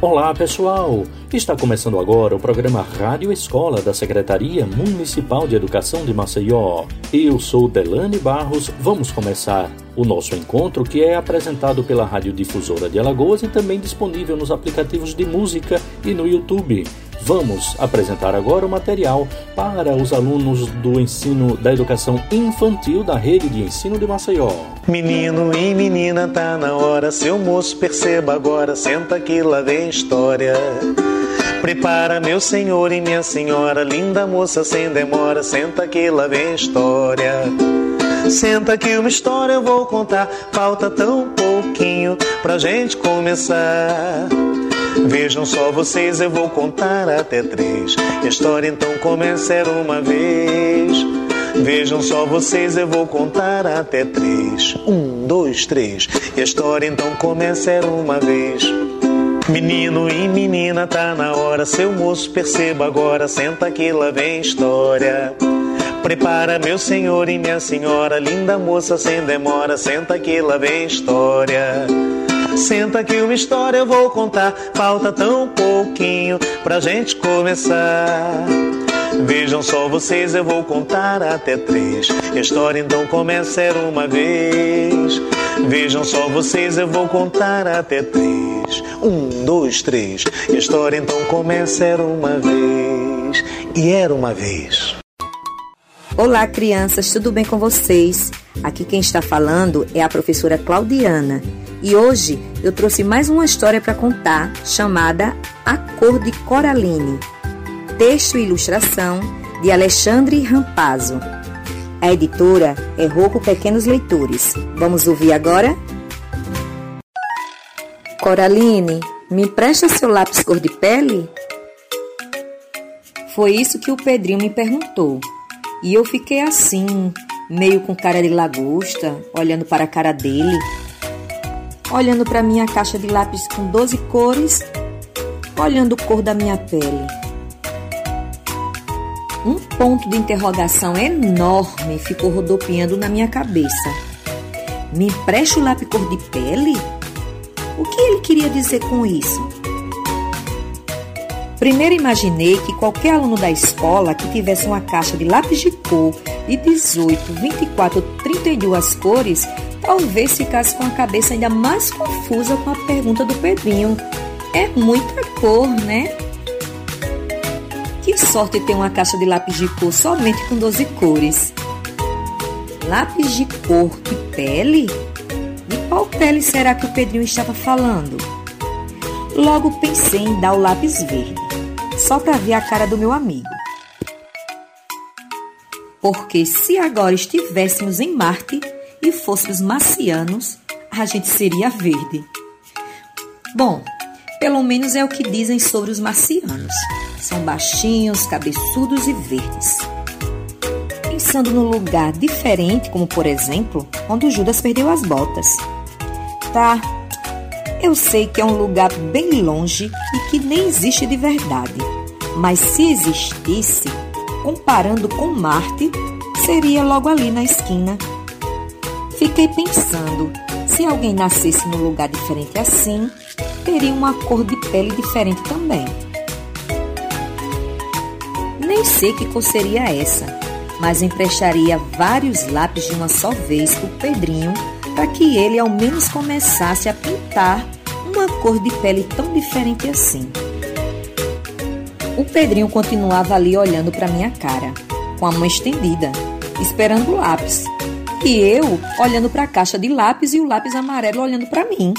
Olá pessoal! Está começando agora o programa Rádio Escola da Secretaria Municipal de Educação de Maceió. Eu sou Delane Barros. Vamos começar o nosso encontro que é apresentado pela Rádio Difusora de Alagoas e também disponível nos aplicativos de música e no YouTube. Vamos apresentar agora o material para os alunos do ensino da educação infantil da rede de ensino de Maceió. Menino e menina, tá na hora, seu moço, perceba agora, senta que lá vem história. Prepara, meu senhor e minha senhora, linda moça, sem demora, senta que lá vem história. Senta que uma história eu vou contar, falta tão pouquinho pra gente começar. Vejam só vocês, eu vou contar até três. A história então começa era uma vez. Vejam só vocês, eu vou contar até três. Um, dois, três. E a história então começa era uma vez. Menino e menina, tá na hora. Seu moço, perceba agora. Senta que lá vem história. Prepara, meu senhor e minha senhora. Linda moça, sem demora. Senta que lá vem história. Senta que uma história eu vou contar. Falta tão pouquinho pra gente começar. Vejam só vocês, eu vou contar até três. A história então começa era uma vez. Vejam só vocês, eu vou contar até três. Um, dois, três. A história então começa era uma vez. E era uma vez. Olá, crianças, tudo bem com vocês? Aqui quem está falando é a professora Claudiana e hoje eu trouxe mais uma história para contar chamada A Cor de Coraline. Texto e ilustração de Alexandre Rampazzo. A editora é Rouco Pequenos Leitores. Vamos ouvir agora? Coraline, me empresta seu lápis cor de pele? Foi isso que o Pedrinho me perguntou. E eu fiquei assim, meio com cara de lagosta, olhando para a cara dele olhando para minha caixa de lápis com 12 cores, olhando a cor da minha pele. Um ponto de interrogação enorme ficou rodopiando na minha cabeça. Me empreste o lápis cor de pele? O que ele queria dizer com isso? Primeiro imaginei que qualquer aluno da escola que tivesse uma caixa de lápis de cor de 18, 24 ou 32 cores talvez ficasse com a cabeça ainda mais confusa com a pergunta do Pedrinho. É muita cor, né? Que sorte ter uma caixa de lápis de cor somente com 12 cores. Lápis de cor e pele? De qual pele será que o Pedrinho estava falando? Logo pensei em dar o lápis verde, só para ver a cara do meu amigo. Porque se agora estivéssemos em Marte, e fôssemos marcianos, a gente seria verde. Bom, pelo menos é o que dizem sobre os marcianos. São baixinhos, cabeçudos e verdes. Pensando num lugar diferente, como por exemplo, onde o Judas perdeu as botas. Tá, eu sei que é um lugar bem longe e que nem existe de verdade. Mas se existisse, comparando com Marte, seria logo ali na esquina Fiquei pensando, se alguém nascesse num lugar diferente assim, teria uma cor de pele diferente também. Nem sei que cor seria essa, mas emprestaria vários lápis de uma só vez para o Pedrinho para que ele ao menos começasse a pintar uma cor de pele tão diferente assim. O Pedrinho continuava ali olhando para minha cara, com a mão estendida, esperando o lápis e eu olhando para a caixa de lápis e o lápis amarelo olhando para mim.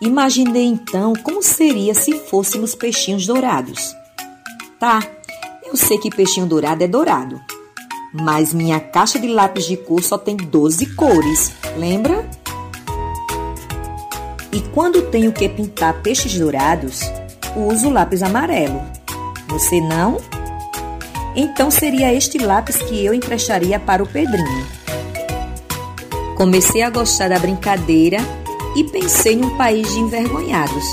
Imaginei então como seria se fôssemos peixinhos dourados. Tá, eu sei que peixinho dourado é dourado, mas minha caixa de lápis de cor só tem 12 cores, lembra? E quando tenho que pintar peixes dourados, uso lápis amarelo. Você não? Então seria este lápis que eu emprestaria para o Pedrinho. Comecei a gostar da brincadeira e pensei num país de envergonhados,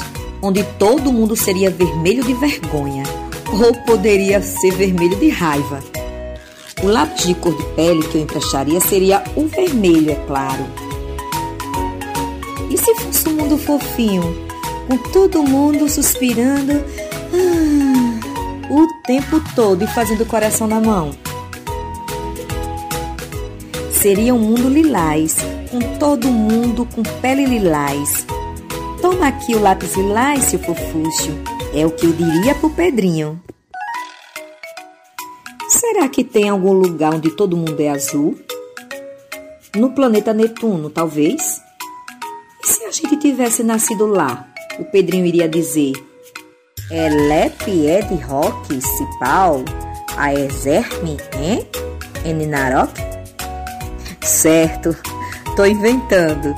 onde todo mundo seria vermelho de vergonha, ou poderia ser vermelho de raiva. O lápis de cor de pele que eu emprestaria seria o vermelho, é claro. E se fosse um mundo fofinho, com todo mundo suspirando ah, o tempo todo e fazendo o coração na mão. Seria um mundo lilás, com todo mundo com pele lilás. Toma aqui o lápis lilás, seu fofuxo. É o que eu diria pro Pedrinho. Será que tem algum lugar onde todo mundo é azul? No planeta Netuno, talvez? E se a gente tivesse nascido lá? O Pedrinho iria dizer: Elepe é de rock, cipau, a exerme, hein? Eninarok? Certo, tô inventando.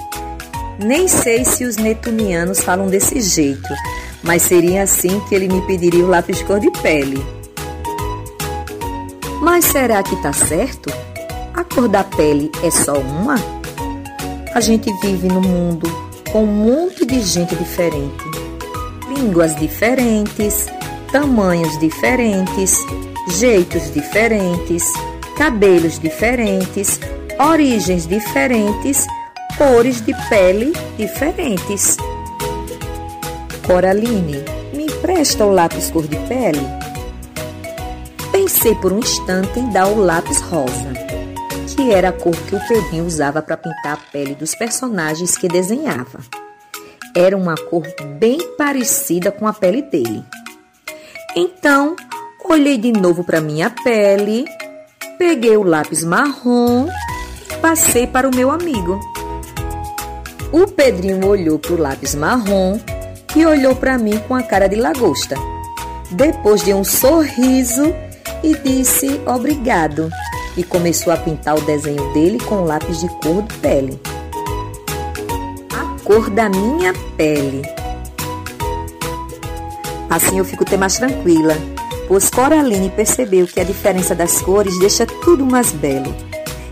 Nem sei se os netunianos falam desse jeito, mas seria assim que ele me pediria o lápis cor de pele. Mas será que tá certo? A cor da pele é só uma? A gente vive no mundo com um monte de gente diferente, línguas diferentes, tamanhos diferentes, jeitos diferentes, cabelos diferentes, origens diferentes, cores de pele diferentes. Coraline, me empresta o lápis cor de pele? Pensei por um instante em dar o lápis rosa, que era a cor que o Pedrinho usava para pintar a pele dos personagens que desenhava. Era uma cor bem parecida com a pele dele. Então, olhei de novo para minha pele, peguei o lápis marrom passei para o meu amigo. O Pedrinho olhou para o lápis marrom e olhou para mim com a cara de lagosta. Depois deu um sorriso e disse obrigado e começou a pintar o desenho dele com lápis de cor de pele. A cor da minha pele. Assim eu fico até mais tranquila, pois Coraline percebeu que a diferença das cores deixa tudo mais belo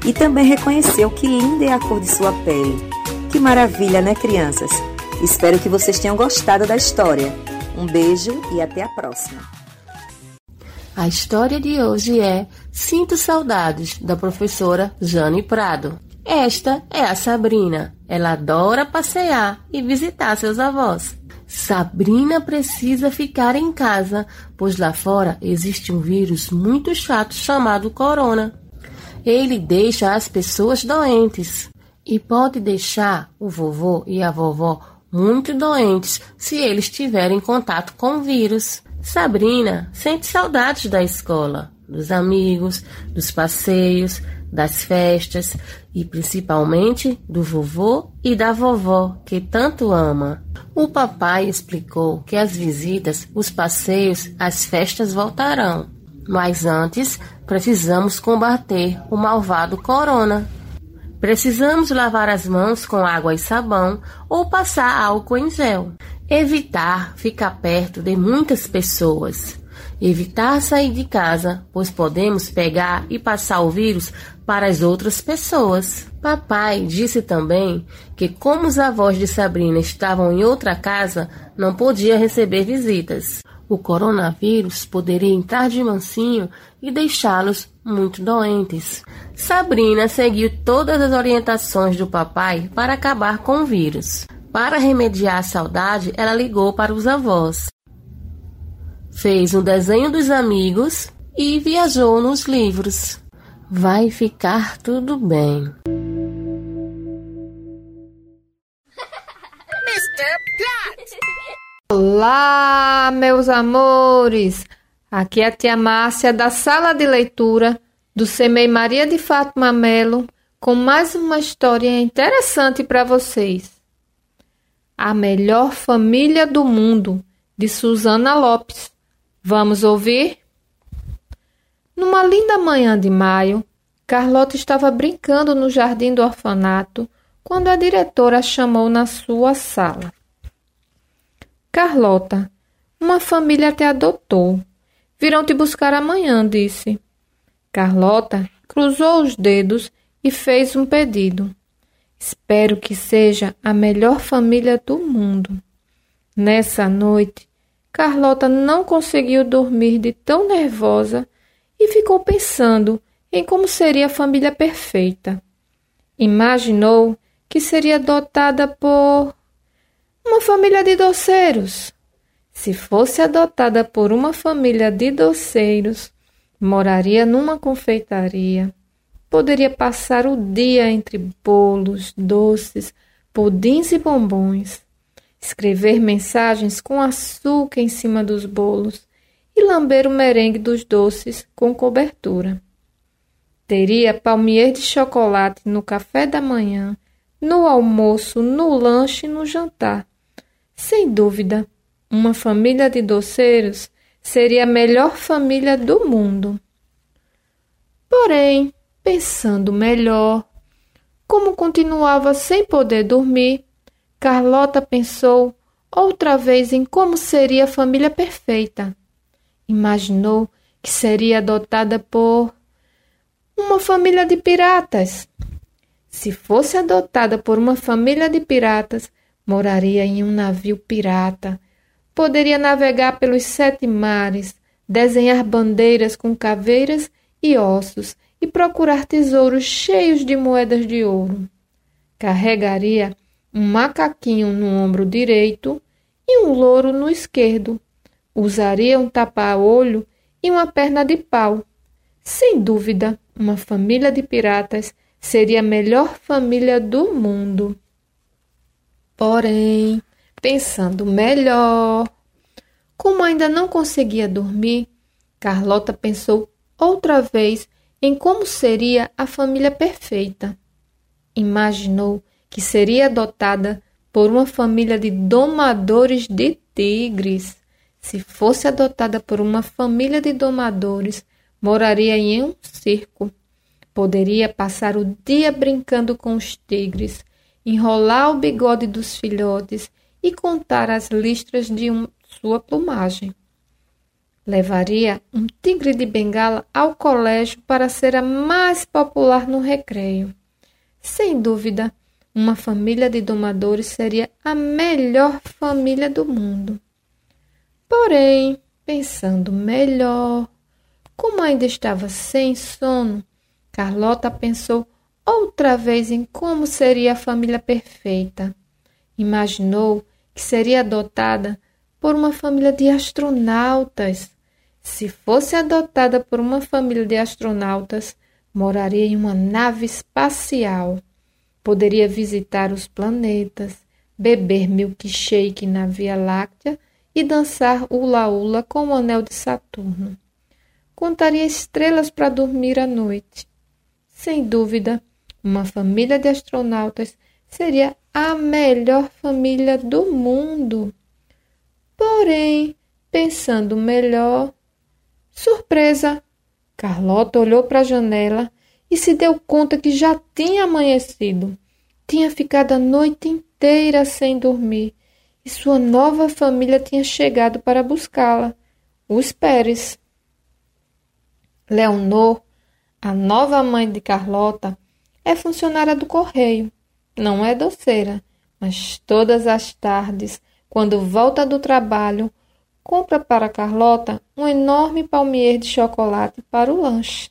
e também reconheceu que linda é a cor de sua pele. Que maravilha, né, crianças? Espero que vocês tenham gostado da história. Um beijo e até a próxima. A história de hoje é Sinto Saudades, da professora Jane Prado. Esta é a Sabrina. Ela adora passear e visitar seus avós. Sabrina precisa ficar em casa, pois lá fora existe um vírus muito chato chamado corona. Ele deixa as pessoas doentes e pode deixar o vovô e a vovó muito doentes se eles tiverem contato com o vírus. Sabrina sente saudades da escola, dos amigos, dos passeios, das festas e principalmente do vovô e da vovó que tanto ama. O papai explicou que as visitas, os passeios, as festas voltarão, mas antes precisamos combater o malvado corona. Precisamos lavar as mãos com água e sabão ou passar álcool em gel. Evitar ficar perto de muitas pessoas. Evitar sair de casa, pois podemos pegar e passar o vírus para as outras pessoas. Papai disse também que, como os avós de Sabrina estavam em outra casa, não podia receber visitas o coronavírus poderia entrar de mansinho e deixá-los muito doentes. Sabrina seguiu todas as orientações do papai para acabar com o vírus. Para remediar a saudade, ela ligou para os avós. Fez um desenho dos amigos e viajou nos livros. Vai ficar tudo bem. Olá, meus amores! Aqui é a tia Márcia da sala de leitura do Semei Maria de Fátima Melo com mais uma história interessante para vocês. A melhor família do mundo, de Susana Lopes. Vamos ouvir? Numa linda manhã de maio, Carlota estava brincando no jardim do orfanato quando a diretora a chamou na sua sala. Carlota, uma família te adotou. Virão te buscar amanhã, disse. Carlota cruzou os dedos e fez um pedido. Espero que seja a melhor família do mundo. Nessa noite, Carlota não conseguiu dormir de tão nervosa e ficou pensando em como seria a família perfeita. Imaginou que seria dotada por Uma família de doceiros. Se fosse adotada por uma família de doceiros, moraria numa confeitaria. Poderia passar o dia entre bolos, doces, pudins e bombons, escrever mensagens com açúcar em cima dos bolos e lamber o merengue dos doces com cobertura. Teria palmier de chocolate no café da manhã, no almoço, no lanche e no jantar. Sem dúvida, uma família de doceiros seria a melhor família do mundo. Porém, pensando melhor, como continuava sem poder dormir, Carlota pensou outra vez em como seria a família perfeita. Imaginou que seria adotada por uma família de piratas. Se fosse adotada por uma família de piratas, moraria em um navio pirata. Poderia navegar pelos sete mares, desenhar bandeiras com caveiras e ossos e procurar tesouros cheios de moedas de ouro. Carregaria um macaquinho no ombro direito e um louro no esquerdo. Usaria um tapa-olho e uma perna de pau. Sem dúvida, uma família de piratas seria a melhor família do mundo. Porém, pensando melhor, como ainda não conseguia dormir, Carlota pensou outra vez em como seria a família perfeita. Imaginou que seria adotada por uma família de domadores de tigres. Se fosse adotada por uma família de domadores, moraria em um circo. Poderia passar o dia brincando com os tigres, enrolar o bigode dos filhotes e contar as listras de um, sua plumagem. Levaria um tigre de bengala ao colégio para ser a mais popular no recreio. Sem dúvida, uma família de domadores seria a melhor família do mundo. Porém, pensando melhor, como ainda estava sem sono, Carlota pensou outra vez em como seria a família perfeita. Imaginou que seria adotada por uma família de astronautas. Se fosse adotada por uma família de astronautas, moraria em uma nave espacial. Poderia visitar os planetas, beber milkshake na Via Láctea e dançar hula-hula com o anel de Saturno. Contaria estrelas para dormir à noite. Sem dúvida, uma família de astronautas seria a melhor família do mundo. Porém, pensando melhor, surpresa! Carlota olhou para a janela e se deu conta que já tinha amanhecido. Tinha ficado a noite inteira sem dormir e sua nova família tinha chegado para buscá-la, os Pérez. Leonor, a nova mãe de Carlota, é funcionária do correio. Não é doceira, mas todas as tardes quando volta do trabalho, compra para Carlota um enorme palmier de chocolate para o lanche.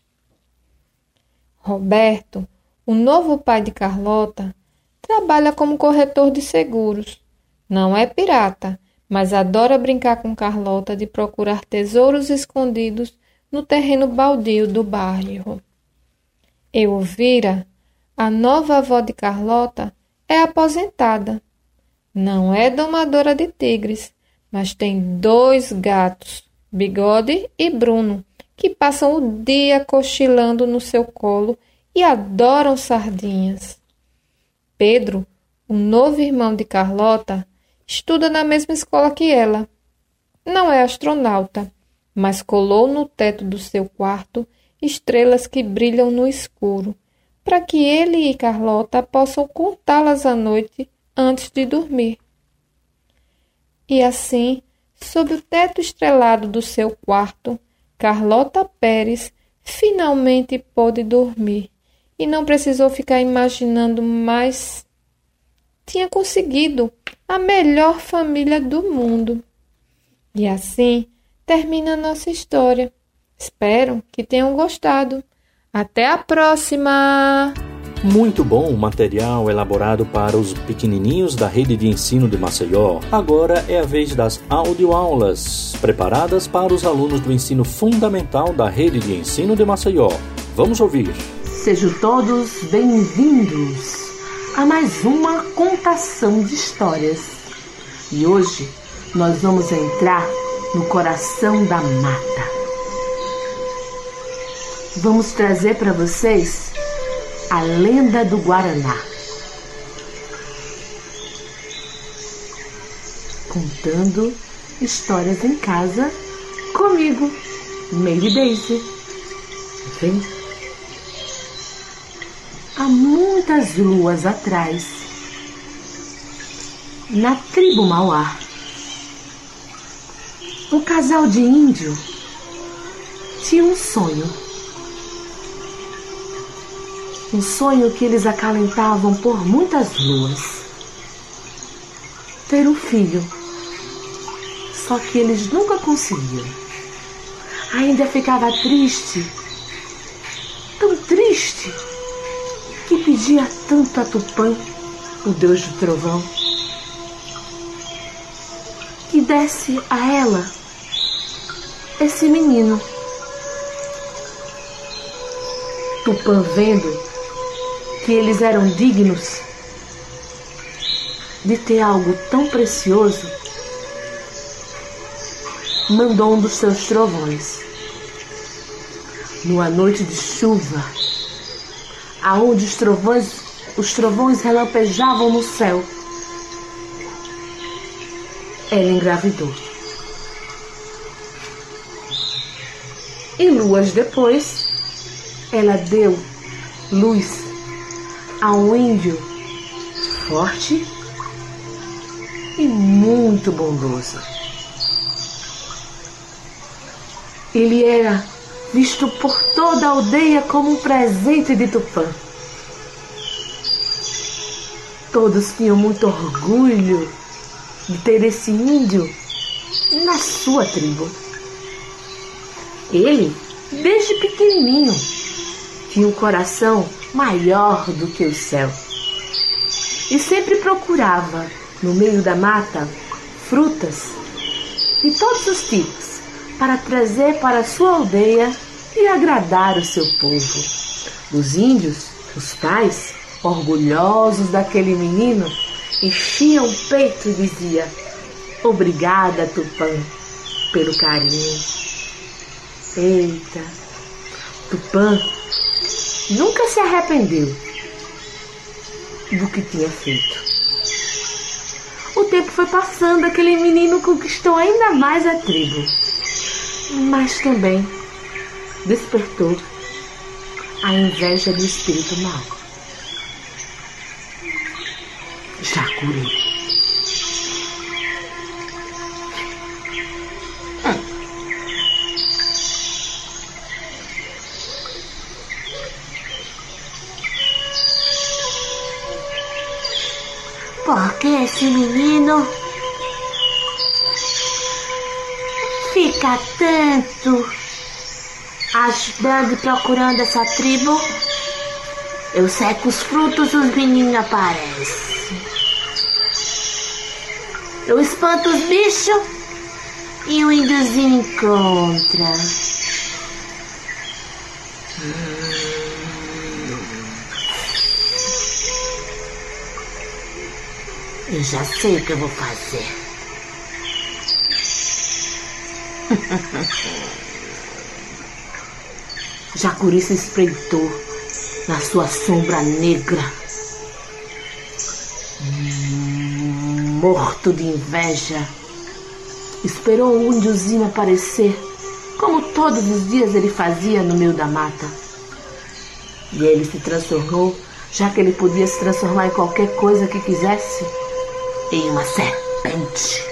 Roberto, o novo pai de Carlota, trabalha como corretor de seguros. Não é pirata, mas adora brincar com Carlota de procurar tesouros escondidos no terreno baldio do bairro. Elvira, a nova avó de Carlota, é aposentada não é domadora de tigres, mas tem dois gatos, Bigode e Bruno, que passam o dia cochilando no seu colo e adoram sardinhas. Pedro, o novo irmão de Carlota, estuda na mesma escola que ela. Não é astronauta, mas colou no teto do seu quarto estrelas que brilham no escuro, para que ele e Carlota possam contá-las à noite antes de dormir. E assim, sob o teto estrelado do seu quarto, Carlota Pérez finalmente pôde dormir e não precisou ficar imaginando mais. Tinha conseguido a melhor família do mundo. E assim termina a nossa história. Espero que tenham gostado. Até a próxima! Muito bom o material elaborado para os pequenininhos da rede de ensino de Maceió. Agora é a vez das audioaulas, preparadas para os alunos do ensino fundamental da rede de ensino de Maceió. Vamos ouvir. Sejam todos bem-vindos a mais uma contação de histórias. E hoje nós vamos entrar no coração da mata. Vamos trazer para vocês a lenda do Guaraná. Contando histórias em casa comigo, Mary Daisy. Vem. Há muitas luas atrás, na tribo Mauá, um casal de índio tinha um sonho. Um sonho que eles acalentavam por muitas luas. Ter um filho. Só que eles nunca conseguiram. Ainda ficava triste, tão triste, que pedia tanto a Tupã, o deus do trovão, que desse a ela esse menino. Tupã vendo que eles eram dignos de ter algo tão precioso, mandou um dos seus trovões. Numa noite de chuva, aonde os trovões, os trovões relampejavam no céu, ela engravidou. E luas depois, ela deu luz a um índio forte e muito bondoso. Ele era visto por toda a aldeia como um presente de Tupã. Todos tinham muito orgulho de ter esse índio na sua tribo. Ele, desde pequenininho, tinha um coração maior do que o céu. E sempre procurava, no meio da mata, frutas de todos os tipos para trazer para sua aldeia e agradar o seu povo. Os índios, os pais, orgulhosos daquele menino, enchiam o peito e diziam: Obrigada, Tupã, pelo carinho. Eita, Tupã nunca se arrependeu do que tinha feito. O tempo foi passando, aquele menino conquistou ainda mais a tribo, mas também despertou a inveja do espírito mau. Jacuri. Porque esse menino fica tanto ajudando e procurando essa tribo. Eu seco os frutos, os meninos aparecem. Eu espanto os bichos e o índiozinho encontra. Eu já sei o que eu vou fazer. Jacuri se espreitou na sua sombra negra. Morto de inveja, esperou o índiozinho aparecer, como todos os dias ele fazia no meio da mata. E ele se transformou, já que ele podia se transformar em qualquer coisa que quisesse em uma serpente.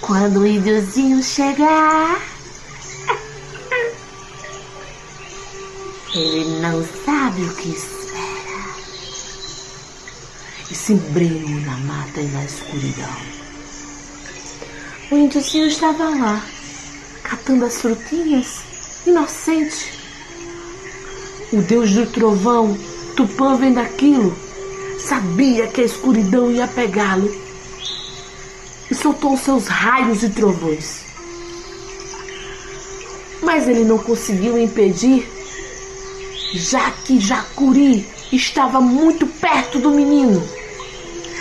Quando o índiozinho chegar, ele não sabe o que espera. E se embrenhou na mata e na escuridão. O índiozinho estava lá, catando as frutinhas, inocente. O deus do trovão, Tupã, vendo aquilo, sabia que a escuridão ia pegá-lo e soltou seus raios e trovões. Mas ele não conseguiu impedir, já que Jacuri estava muito perto do menino.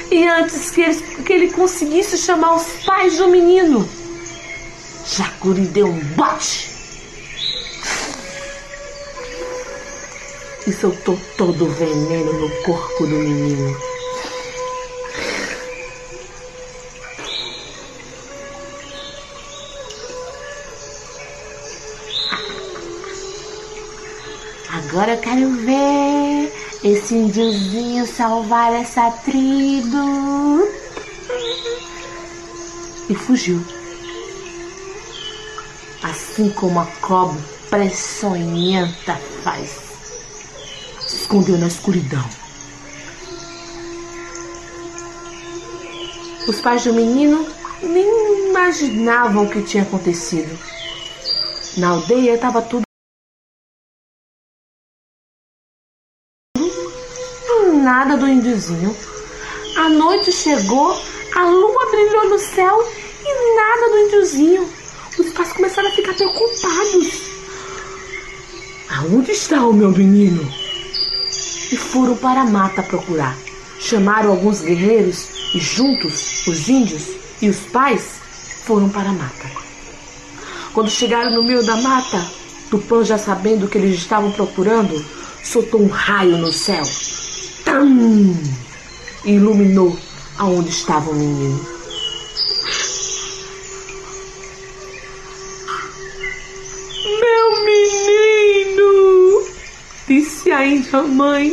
E antes que ele, que ele conseguisse chamar os pais do menino, Jacuri deu um bote e soltou todo o veneno no corpo do menino. Agora eu quero ver esse índiozinho salvar essa tribo. E fugiu. Assim como a cobra pressonhenta faz. Escondeu na escuridão. Os pais do menino nem imaginavam o que tinha acontecido. Na aldeia estava tudo nada do índiozinho. A noite chegou, a lua brilhou no céu e nada do índiozinho. Os pais começaram a ficar preocupados. Aonde está o meu menino? E foram para a mata procurar. Chamaram alguns guerreiros e juntos os índios e os pais foram para a mata. Quando chegaram no meio da mata, Tupã, já sabendo o que eles estavam procurando, soltou um raio no céu Tam! E iluminou aonde estava o menino. Meu menino! Disse a mãe.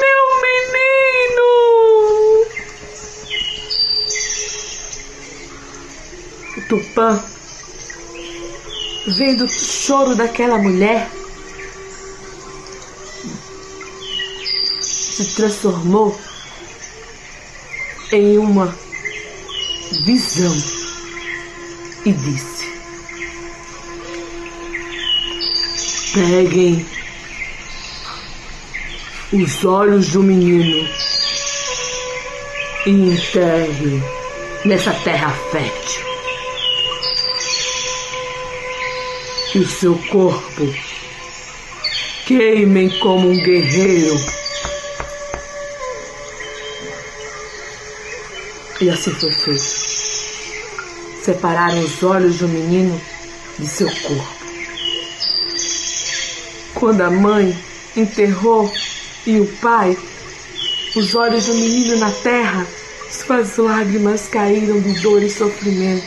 Meu menino! Tupã, vendo o choro daquela mulher, se transformou em uma visão e disse: Peguem os olhos do menino e enterrem nessa terra fértil. E o seu corpo queimem como um guerreiro E assim foi feito. Separaram os olhos do menino de seu corpo. Quando a mãe enterrou e o pai, os olhos do menino na terra, suas lágrimas caíram de dor e sofrimento.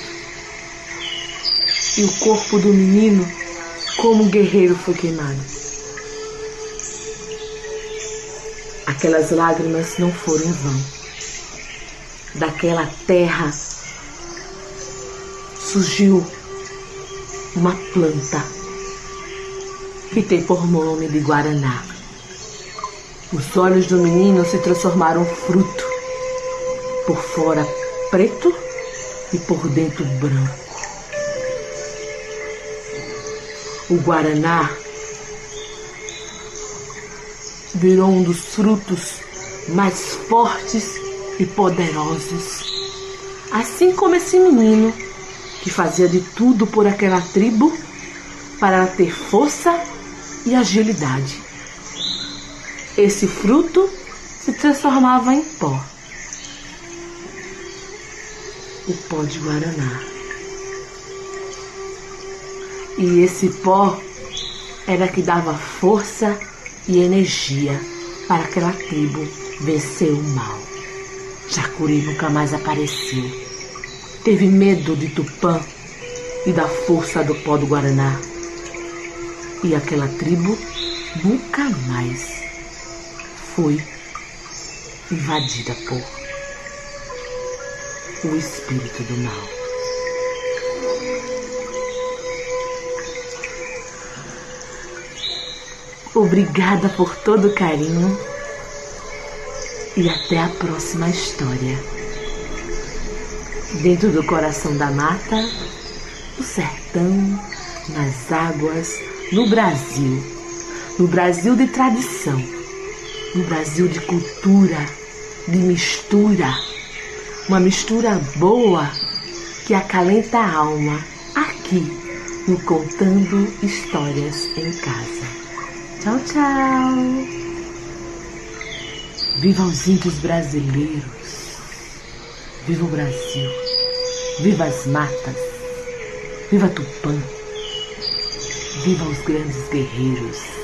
E o corpo do menino, como um guerreiro, foi queimado. Aquelas lágrimas não foram em vão daquela terra surgiu uma planta que tem por nome de Guaraná. Os olhos do menino se transformaram fruto, por fora preto e por dentro branco. O Guaraná virou um dos frutos mais fortes e poderosos. Assim como esse menino que fazia de tudo por aquela tribo para ter força e agilidade. Esse fruto se transformava em pó. O pó de Guaraná. E esse pó era que dava força e energia para aquela tribo vencer o mal. Jacuri nunca mais apareceu. Teve medo de Tupã e da força do pó do Guaraná. E aquela tribo nunca mais foi invadida por o espírito do mal. Obrigada por todo o carinho e até a próxima história. Dentro do coração da mata, no sertão, nas águas, no Brasil. No Brasil de tradição, no Brasil de cultura, de mistura. Uma mistura boa que acalenta a alma aqui no Contando Histórias em Casa. Tchau, tchau! Viva os índios brasileiros! Viva o Brasil! Viva as matas! Viva Tupã! Viva os grandes guerreiros!